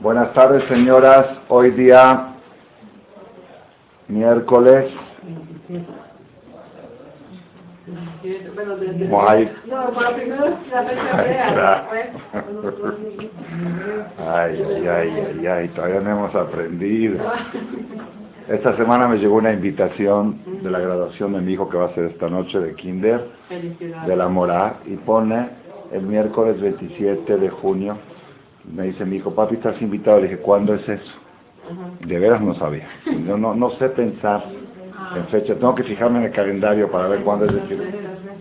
Buenas tardes, señoras. Hoy día, miércoles. Ay, ay, ay, ay, todavía no hemos aprendido. Esta semana me llegó una invitación de la graduación de mi hijo que va a ser esta noche de Kinder, de la Morá, y pone el miércoles 27 de junio. Me dice mi hijo, papi, estás invitado. Le dije, ¿cuándo es eso? De veras no sabía. Yo no, no sé pensar en fecha. Tengo que fijarme en el calendario para ver cuándo es decir.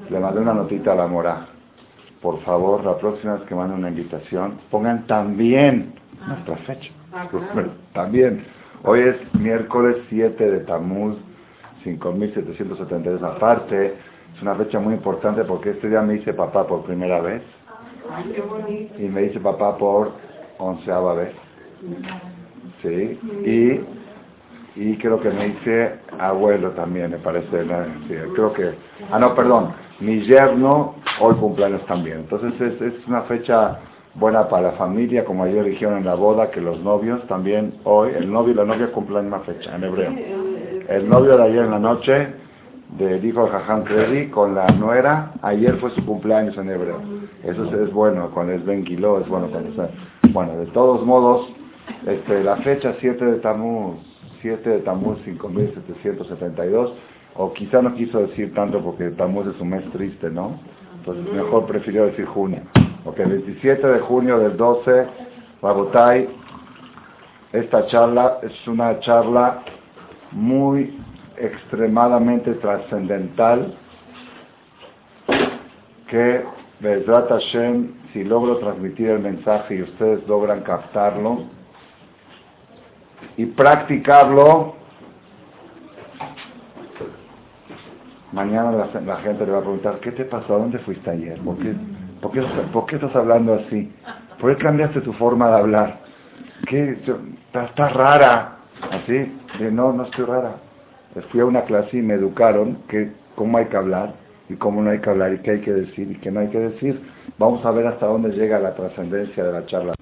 Le mandé una notita a la Morá. Por favor, la próxima vez que manden una invitación, pongan también nuestra fecha. También. Hoy es miércoles 7 de Tamuz, 5772. Aparte, es una fecha muy importante porque este día me dice papá por primera vez. Y me dice papá por onceava vez. Sí. Y, y creo que me dice abuelo también, me parece. creo que... Ah, no, perdón. Mi yerno hoy cumpleaños también. Entonces es, es una fecha buena para la familia, como ayer dijeron en la boda, que los novios también hoy, el novio y la novia cumplen una fecha en hebreo. El novio de ayer en la noche, de Jajam Kredi, con la nuera, ayer fue su cumpleaños en hebreo. Eso es, bueno, cuando es Ben Kilo, es bueno cuando está. Bueno, de todos modos, este, la fecha 7 de Tamuz, 7 de Tamuz 5772, o quizá no quiso decir tanto porque Tamuz es un mes triste, ¿no? Entonces mejor prefirió decir junio. Ok, 27 de junio del 12, Babotay, esta charla es una charla muy extremadamente trascendental que Bezrat Hashem, si logro transmitir el mensaje y ustedes logran captarlo y practicarlo, mañana la, gente le va a preguntar, ¿qué te pasó? ¿A dónde fuiste ayer? ¿Por qué, por qué, estás hablando así? ¿Por qué cambiaste tu forma de hablar? ¿Qué? Estás rara. ¿Así? no, no estoy rara. Fui a una clase y me educaron que cómo hay que hablar y cómo no hay que hablar y qué hay que decir y qué no hay que decir. Vamos a ver hasta dónde llega la trascendencia de la charla.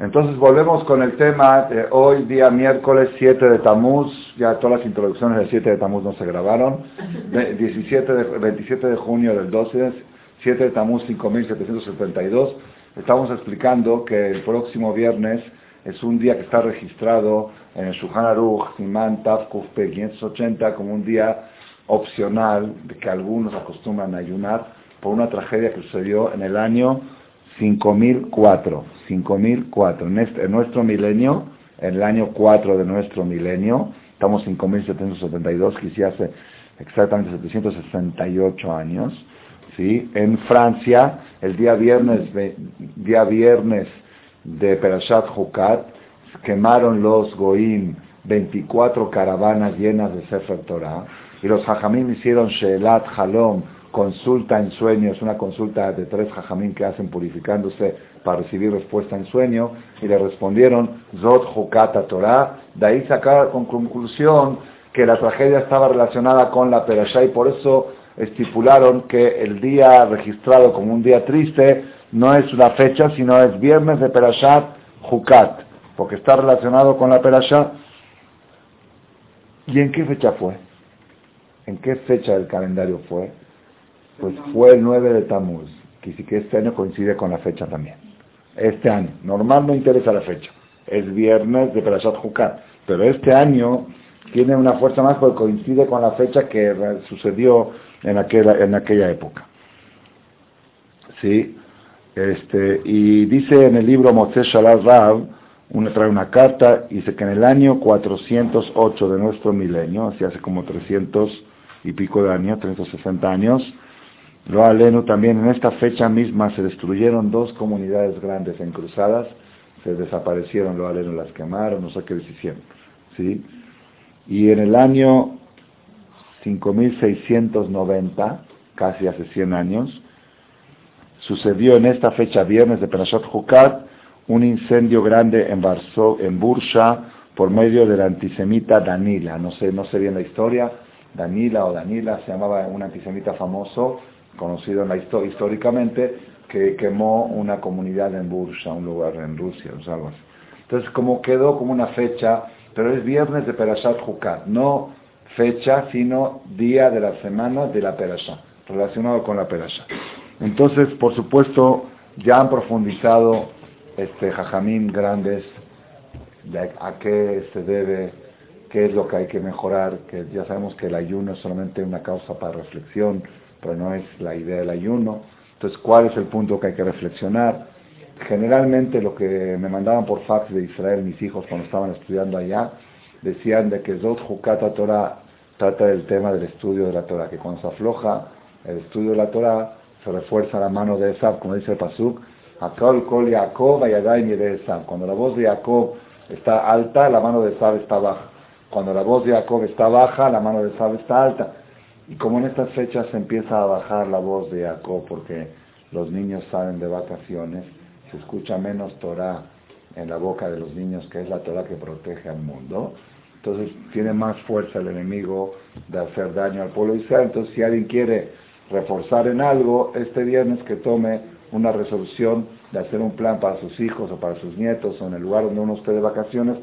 Entonces volvemos con el tema de hoy, día miércoles 7 de Tamuz. Ya todas las introducciones del 7 de Tamuz no se grabaron. 17 de, 27 de junio del 12, 7 de Tamuz 5772. Estamos explicando que el próximo viernes es un día que está registrado en el Shuhan Aruch, Tafkuf 580, como un día opcional de que algunos acostumbran a ayunar por una tragedia que sucedió en el año 5004. 5004. En, este, en nuestro milenio, en el año 4 de nuestro milenio, estamos 5772, que hace exactamente 768 años. ¿sí? En Francia, el día viernes, día viernes de Perashat Hukat, quemaron los Goim 24 caravanas llenas de Sefer Torah, y los Hajamim hicieron Sheelat Halom, consulta en sueños, una consulta de tres Jajamim que hacen purificándose para recibir respuesta en sueño, y le respondieron Zot Hukata Torah, de ahí sacar con conclusión que la tragedia estaba relacionada con la Perashá y por eso estipularon que el día registrado como un día triste no es una fecha, sino es viernes de Perashat Hukat, porque está relacionado con la Perashá. ¿Y en qué fecha fue? ¿En qué fecha del calendario fue? Pues fue el 9 de Tamuz, que sí que este año coincide con la fecha también. Este año. Normal no interesa la fecha. Es viernes de Perashat Hukat. Pero este año tiene una fuerza más porque coincide con la fecha que sucedió en aquella, en aquella época. ¿Sí? Este, y dice en el libro Moshe Shalal Rav, una, trae una carta, dice que en el año 408 de nuestro milenio, así hace como 300 y pico de años, 360 años, lo aleno también en esta fecha misma se destruyeron dos comunidades grandes en cruzadas, se desaparecieron, lo aleno las quemaron, no sé qué hicieron. ¿sí? Y en el año 5690, casi hace 100 años, sucedió en esta fecha, viernes de Perashat Hukat, un incendio grande en, Varsó, en Bursha por medio de la antisemita Danila. No sé, no sé bien la historia. Danila o Danila se llamaba un antisemita famoso, conocido históricamente, que quemó una comunidad en Bursa, un lugar en Rusia, o algo así. Entonces, como quedó como una fecha, pero es viernes de Perashat Jukat, no fecha, sino día de la semana de la Perashat, relacionado con la Perashat. Entonces, por supuesto, ya han profundizado este jajamín grandes de a qué se debe, qué es lo que hay que mejorar, que ya sabemos que el ayuno es solamente una causa para reflexión, pero no es la idea del ayuno. Entonces, ¿cuál es el punto que hay que reflexionar? Generalmente lo que me mandaban por fax de Israel mis hijos cuando estaban estudiando allá, decían de que Zot Hukata Torah trata del tema del estudio de la Torah, que cuando se afloja el estudio de la Torah, se refuerza la mano de Esab, como dice el Pasuk, Akol Kol Yaakov de Esab. Cuando la voz de Jacob está alta, la mano de Esab está baja. Cuando la voz de Jacob está baja, la mano de Esab está alta. Y como en estas fechas se empieza a bajar la voz de Jacob porque los niños salen de vacaciones, se escucha menos Torah en la boca de los niños, que es la Torah que protege al mundo. Entonces tiene más fuerza el enemigo de hacer daño al pueblo de Israel. Entonces si alguien quiere reforzar en algo, este viernes que tome una resolución de hacer un plan para sus hijos o para sus nietos o en el lugar donde uno esté de vacaciones,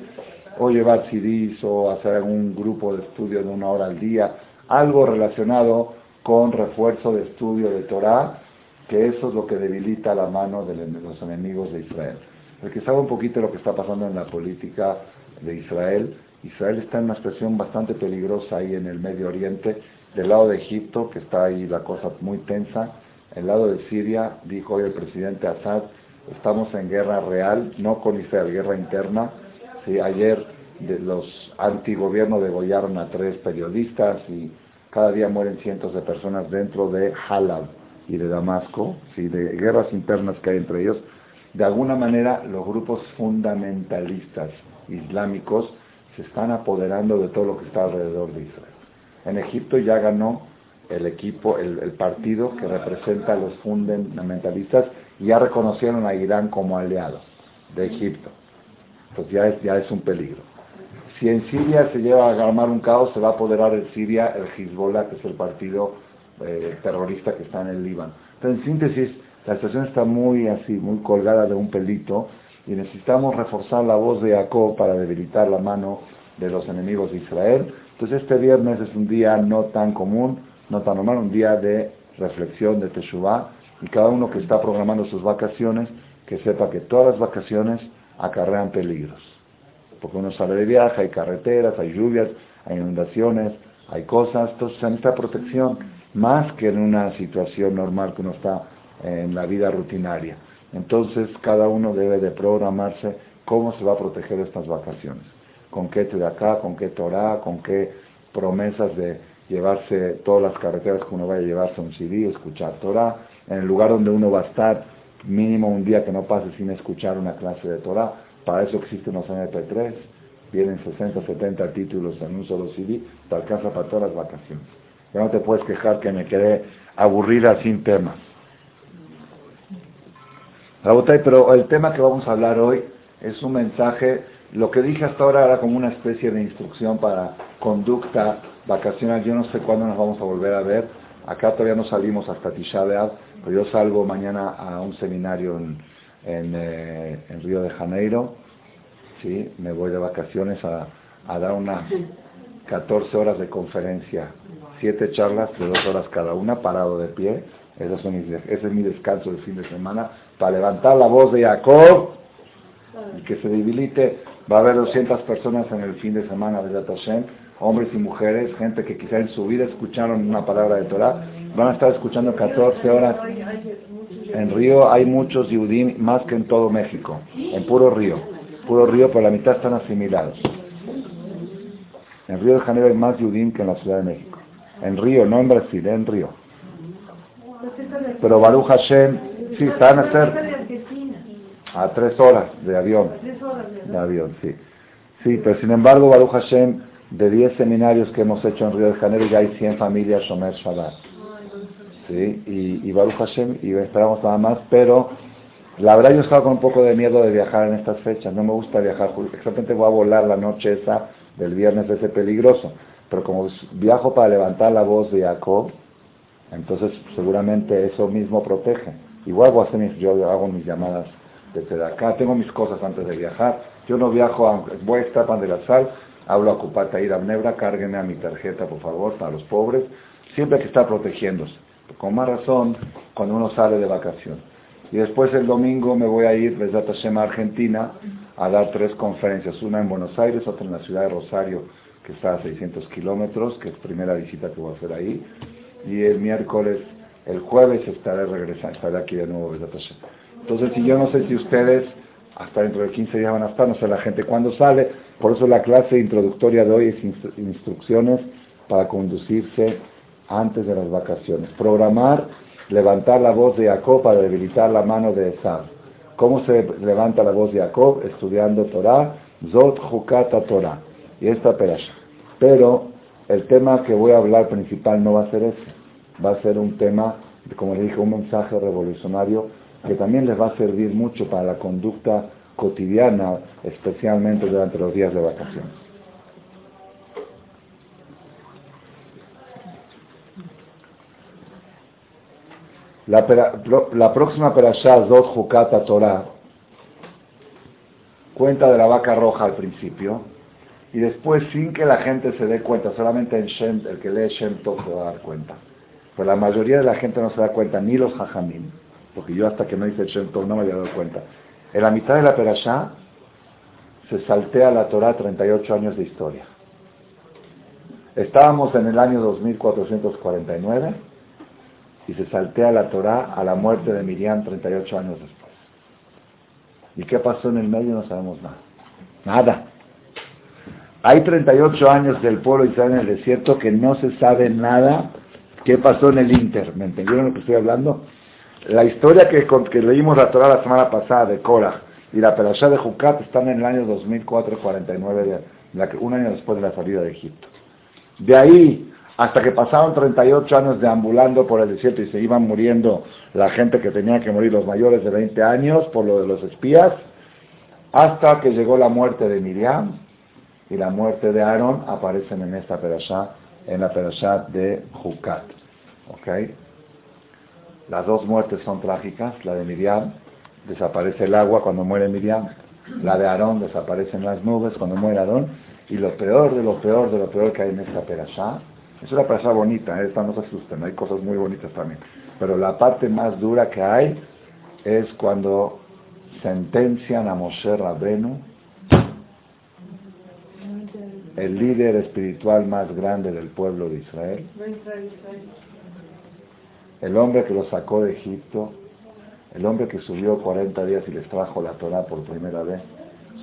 o llevar CDs o hacer algún grupo de estudio de una hora al día, algo relacionado con refuerzo de estudio de Torah, que eso es lo que debilita la mano de los enemigos de Israel. El que sabe un poquito lo que está pasando en la política de Israel, Israel está en una situación bastante peligrosa ahí en el Medio Oriente, del lado de Egipto, que está ahí la cosa muy tensa, el lado de Siria, dijo hoy el presidente Assad, estamos en guerra real, no con Israel, guerra interna. Ayer de los antigobiernos degollaron a tres periodistas y cada día mueren cientos de personas dentro de Halab y de Damasco, ¿sí? de guerras internas que hay entre ellos. De alguna manera los grupos fundamentalistas islámicos se están apoderando de todo lo que está alrededor de Israel. En Egipto ya ganó el equipo, el, partido que representa a los fundamentalistas y ya reconocieron a Irán como aliado de Egipto. Entonces ya es, ya es un peligro. Si en Siria se lleva a armar un caos, se va a apoderar en Siria el Hezbollah, que es el partido eh, terrorista que está en el Líbano. Entonces, en síntesis, la situación está muy así, muy colgada de un pelito y necesitamos reforzar la voz de Jacob para debilitar la mano de los enemigos de Israel. Entonces este viernes es un día no tan común, no tan normal, un día de reflexión, de Teshuvah, y cada uno que está programando sus vacaciones, que sepa que todas las vacaciones acarrean peligros. Porque uno sale de viaje, hay carreteras, hay lluvias, hay inundaciones, hay cosas, entonces se necesita protección, más que en una situación normal que uno está en la vida rutinaria. Entonces cada uno debe de programarse cómo se va a proteger estas vacaciones. Con qué acá, con qué Torah, con qué promesas de llevarse todas las carreteras que uno vaya a llevarse un CD, escuchar Torah, en el lugar donde uno va a estar, mínimo un día que no pase sin escuchar una clase de Torah. Para eso existen los MP3, vienen 60, 70 títulos en un solo CD, te alcanza para todas las vacaciones. Ya no te puedes quejar que me quedé aburrida sin temas. Pero el tema que vamos a hablar hoy es un mensaje, lo que dije hasta ahora era como una especie de instrucción para conducta vacacional. Yo no sé cuándo nos vamos a volver a ver. Acá todavía no salimos hasta Tisha pero yo salgo mañana a un seminario en, eh, en, Río de Janeiro. ¿sí? Me voy de vacaciones a, a dar unas 14 horas de conferencia, 7 charlas de 2 horas cada una, parado de pie. Ese es, ese es mi descanso del fin de semana para levantar la voz de Jacob y que se debilite. Va a haber 200 personas en el fin de semana de Hashem, hombres y mujeres, gente que quizá en su vida escucharon una palabra de Torah, van a estar escuchando 14 horas. En Río hay muchos Yudim, más que en todo México, en puro Río. Puro Río, pero la mitad están asimilados. En Río de Janeiro hay más Yudim que en la Ciudad de México. En Río, no en Brasil, en Río. Pero Baruch Hashem, sí, están a ser a tres horas de avión. De avión, sí. Sí, pero sin embargo, Baruch Hashem, de 10 seminarios que hemos hecho en Río de Janeiro, ya hay 100 familias Shomer. Sí, y, y Baruch Hashem, y esperamos nada más, pero la verdad yo estaba con un poco de miedo de viajar en estas fechas, no me gusta viajar, exactamente voy a volar la noche esa del viernes ese peligroso, pero como viajo para levantar la voz de Jacob, entonces seguramente eso mismo protege. Igual voy a hacer mis, yo hago mis llamadas desde acá. Tengo mis cosas antes de viajar. Yo no viajo, voy a estar pan de la sal, hablo a Cupata, ir a Nebra, cárguenme a mi tarjeta, por favor, para los pobres. Siempre hay que estar protegiéndose. Con más razón cuando uno sale de vacación. Y después el domingo me voy a ir desde a Argentina, a dar tres conferencias. Una en Buenos Aires, otra en la ciudad de Rosario, que está a 600 kilómetros, que es primera visita que voy a hacer ahí. Y el miércoles, el jueves estaré regresando, estaré aquí de nuevo desde Entonces, si yo no sé si ustedes hasta dentro de 15 días van a estar, no sé la gente cuándo sale, por eso la clase introductoria de hoy es instrucciones para conducirse antes de las vacaciones. Programar, levantar la voz de Jacob para debilitar la mano de Esab. ¿Cómo se levanta la voz de Jacob? Estudiando Torah, Zot Jukata Torah. Y esta perasha. Pero el tema que voy a hablar principal no va a ser ese. Va a ser un tema, como le dije, un mensaje revolucionario que también les va a servir mucho para la conducta cotidiana, especialmente durante los días de vacaciones. La, próxima perashá, Zot Jukata Torah, cuenta de la vaca roja al principio, y después, sin que la gente se dé cuenta, solamente en Shem, el que lee Shem Tov se va a dar cuenta. Pero la mayoría de la gente no se da cuenta, ni los hajamim porque yo hasta que no hice Shem Tov no me había dado cuenta. En la mitad de la Perashá se saltea la Torah 38 años de historia. Estábamos en el año 2449 y se saltea la Torah a la muerte de Miriam 38 años después. ¿Y qué pasó en el medio? No sabemos nada. Nada. Hay 38 años del pueblo Israel en el desierto que no se sabe nada qué pasó en el Inter. ¿Me entendieron lo que estoy hablando? La historia que, leímos la Torah la semana pasada de Korah y la Perashá de Jucat están en el año 2449, un año después de la salida de Egipto. De ahí hasta que pasaron 38 años deambulando por el desierto y se iban muriendo la gente que tenía que morir, los mayores de 20 años, por lo de los espías, hasta que llegó la muerte de Miriam y la muerte de Aarón, aparecen en esta perashá, en la perashá de Jucat. ¿Okay? Las dos muertes son trágicas. La de Miriam, desaparece el agua cuando muere Miriam. La de Aarón, desaparecen las nubes cuando muere Aarón. Y lo peor de lo peor de lo peor que hay en esta perashá, es una perashá bonita, ¿eh? esta no se asusten, hay cosas muy bonitas también. Pero la parte más dura que hay es cuando sentencian a Moshe Rabenu, el líder espiritual más grande del pueblo de Israel, el hombre que lo sacó de Egipto, el hombre que subió 40 días y les trajo la Torah por primera vez,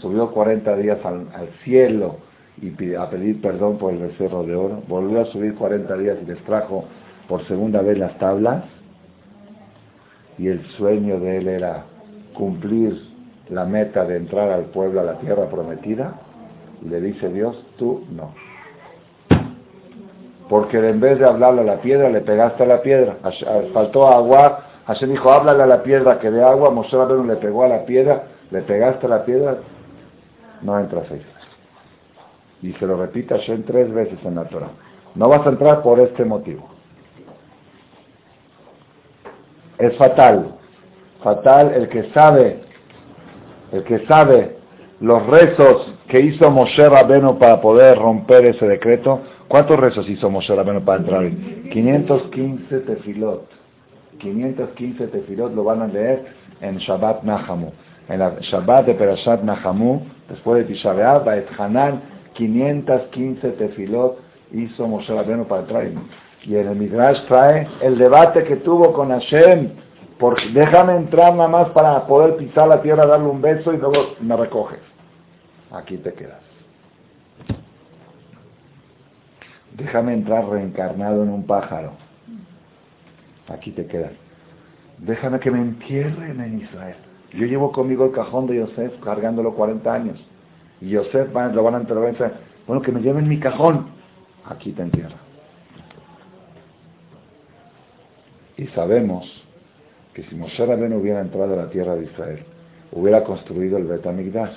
subió 40 días al, cielo y a pedir perdón por el becerro de oro, volvió a subir 40 días y les trajo por segunda vez las tablas, y el sueño de él era cumplir la meta de entrar al pueblo a la tierra prometida, y le dice Dios, tú no porque en vez de hablarle a la piedra, le pegaste a la piedra. Faltó agua, Hashem dijo, háblale a la piedra que de agua, Moshe Rabbeinu le pegó a la piedra, le pegaste a la piedra, no entras ahí. Y se lo repite Hashem tres veces en la Torah. No vas a entrar por este motivo. Es fatal, fatal el que sabe, el que sabe los rezos que hizo Moshe Rabbeinu para poder romper ese decreto, ¿Cuántos rezos hizo Moshe Rabbeinu para entrar? 515 tefilot. 515 tefilot lo van a leer en Shabbat Nahamu. En la Shabbat de Perashat Nahamu, después de Tisha B'Av, Hanan, 515 tefilot hizo Moshe Rabbeinu para entrar. Y en el Midrash trae el debate que tuvo con Hashem. Porque déjame entrar nada más para poder pisar la tierra, darle un beso y luego me recoges. Aquí te quedas. Déjame entrar reencarnado en un pájaro. Aquí te quedas. Déjame que me entierren en Israel. Yo llevo conmigo el cajón de Yosef cargándolo 40 años. Y Yosef lo van a enterrar. Bueno, que me lleven mi cajón. Aquí te entierra. Y sabemos que si Moshe Rabén hubiera entrado a la tierra de Israel, hubiera construido el Betamigdash.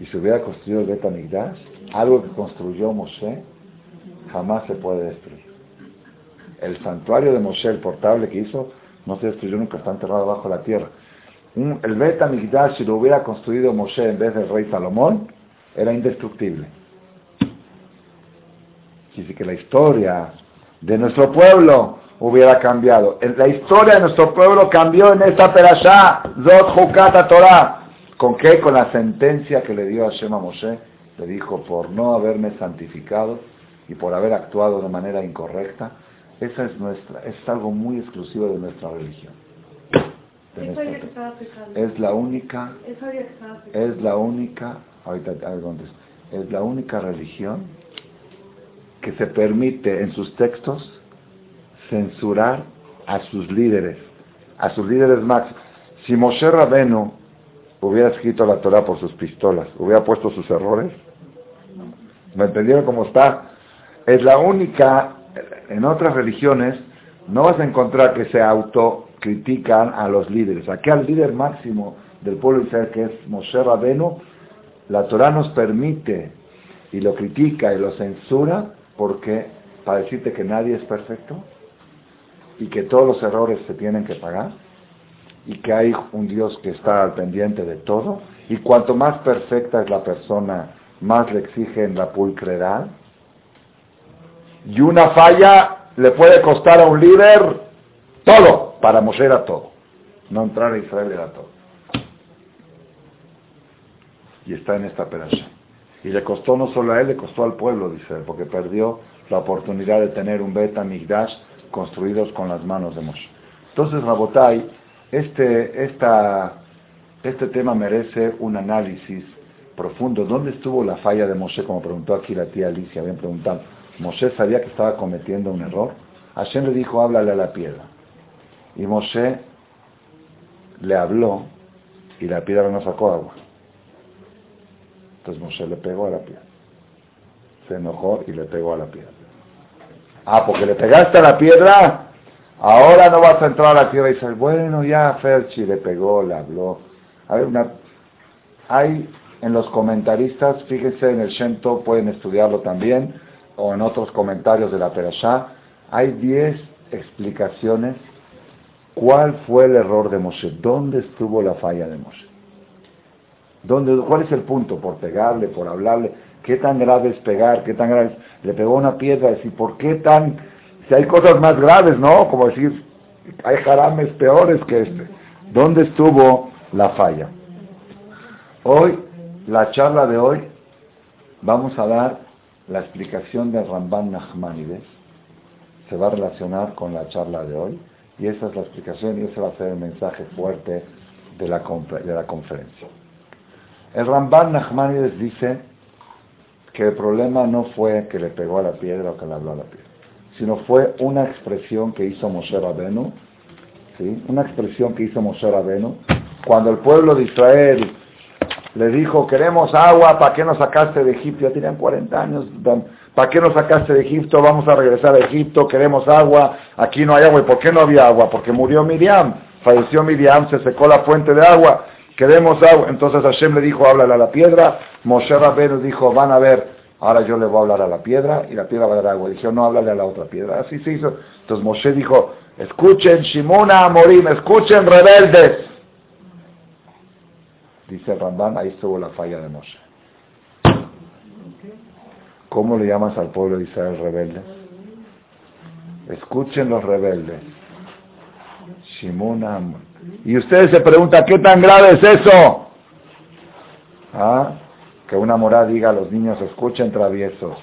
Y si hubiera construido el Betamigdash, algo que construyó Moshe, jamás se puede destruir. El santuario de Moshe, el portable que hizo, no se destruyó nunca, está enterrado bajo la tierra. el Bet Amigdash, si lo hubiera construido Moshe en vez del rey Salomón, era indestructible. Dice que la historia de nuestro pueblo hubiera cambiado. La historia de nuestro pueblo cambió en esta perashá, Zot Hukata Torah. ¿Con qué? Con la sentencia que le dio a Shema Moshe. Le dijo, por no haberme santificado y por haber actuado de manera incorrecta, esa es nuestra, es algo muy exclusivo de nuestra religión. es la única, es la única, ahorita es la única religión que se permite en sus textos censurar a sus líderes, a sus líderes máximos. Si Moshe Rabenu hubiera escrito la Torah por sus pistolas, hubiera puesto sus errores, ¿me entendieron cómo está? Es la única en otras religiones no vas a encontrar que se autocritican a los líderes. Aquí al líder máximo del pueblo Israel, que es Moshe Rabenu, la Torah nos permite y lo critica y lo censura porque para decirte que nadie es perfecto y que todos los errores se tienen que pagar y que hay un Dios que está al pendiente de todo y cuanto más perfecta es la persona, más le exigen la pulcredad y una falla le puede costar a un líder todo. Para Moshe era todo. No entrar a Israel era todo. Y está en esta perasha. Y le costó no solo a él, le costó al pueblo dice porque perdió la oportunidad de tener un beta Migdash construidos con las manos de Moshe. Entonces, Rabotai, este, esta, este tema merece un análisis profundo. ¿Dónde estuvo la falla de Moshe? Como preguntó aquí la tía Alicia, habían preguntado. Moshe sabía que estaba cometiendo un error. Hashem le dijo, háblale a la piedra. Y Moshe le habló y la piedra no sacó agua. Entonces Moshe le pegó a la piedra. Se enojó y le pegó a la piedra. Ah, porque le pegaste a la piedra, ahora no vas a entrar a la tierra y dice, bueno, ya Ferchi le pegó, le habló. Hay en los comentaristas, fíjense en el Shento, pueden estudiarlo también, o en otros comentarios de la Perashá, hay 10 explicaciones cuál fue el error de Moshe, dónde estuvo la falla de Moshe. ¿Dónde, ¿Cuál es el punto? Por pegarle, por hablarle. ¿Qué tan grave es pegar? ¿Qué tan grave es? Le pegó una piedra. ¿Y por qué tan...? Si hay cosas más graves, ¿no? Como decir, hay jarames peores que este. ¿Dónde estuvo la falla? Hoy, la charla de hoy, vamos a dar la explicación de Ramban Nachmanides se va a relacionar con la charla de hoy y esa es la explicación y ese va a ser el mensaje fuerte de la, de la conferencia. El Ramban Nachmanides dice que el problema no fue que le pegó a la piedra o que le habló a la piedra, sino fue una expresión que hizo Moshe Rabenu, ¿sí? una expresión que hizo Moshe Rabenu, cuando el pueblo de Israel le dijo, queremos agua, ¿para qué nos sacaste de Egipto? Ya tenían 40 años, ¿para qué nos sacaste de Egipto? Vamos a regresar a Egipto, queremos agua, aquí no hay agua. ¿Y por qué no había agua? Porque murió Miriam, falleció Miriam, se secó la fuente de agua, queremos agua. Entonces Hashem le dijo, háblale a la piedra, Moshe Rabbeinu dijo, van a ver, ahora yo le voy a hablar a la piedra y la piedra va a dar agua. Dijo, no, háblale a la otra piedra. Así se hizo. Entonces Moshe dijo, escuchen Shimona Morim, escuchen rebeldes Dice Ramban, ahí estuvo la falla de Moshe. ¿Cómo le llamas al pueblo de Israel rebelde? Escuchen los rebeldes. Shimona. Y ustedes se preguntan, ¿qué tan grave es eso? ¿Ah? Que una morada diga a los niños, escuchen traviesos.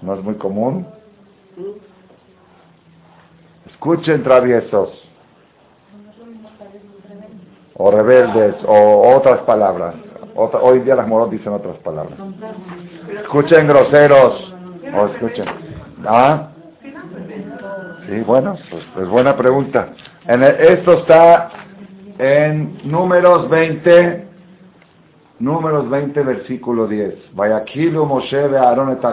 ¿No es muy común? Escuchen traviesos o rebeldes, o otras palabras. hoy día las moros dicen otras palabras. Escuchen groseros, o escuchen. ¿Ah? Sí, bueno, pues, pues buena pregunta. En esto está en números 20, números 20, versículo 10. Vayaquilu Moshe de Aarón et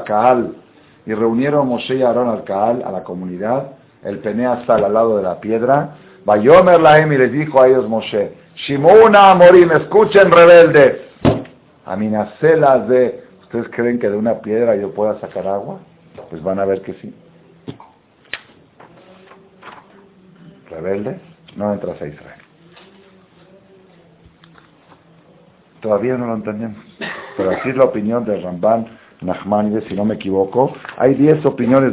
Y reunieron Moshe y Aarón al Kaal, a la comunidad. El Penea está al lado de la piedra. Vayomer Lahem y les dijo a ellos Moshe, Shimuna Morim, escuchen rebeldes. Aminacelas de, ¿ustedes creen que de una piedra yo pueda sacar agua? Pues van a ver que sí. rebeldes, no entras a Israel. Todavía no lo entendemos. Pero así es la opinión de Ramban Nachmanides, si no me equivoco. Hay 10 opiniones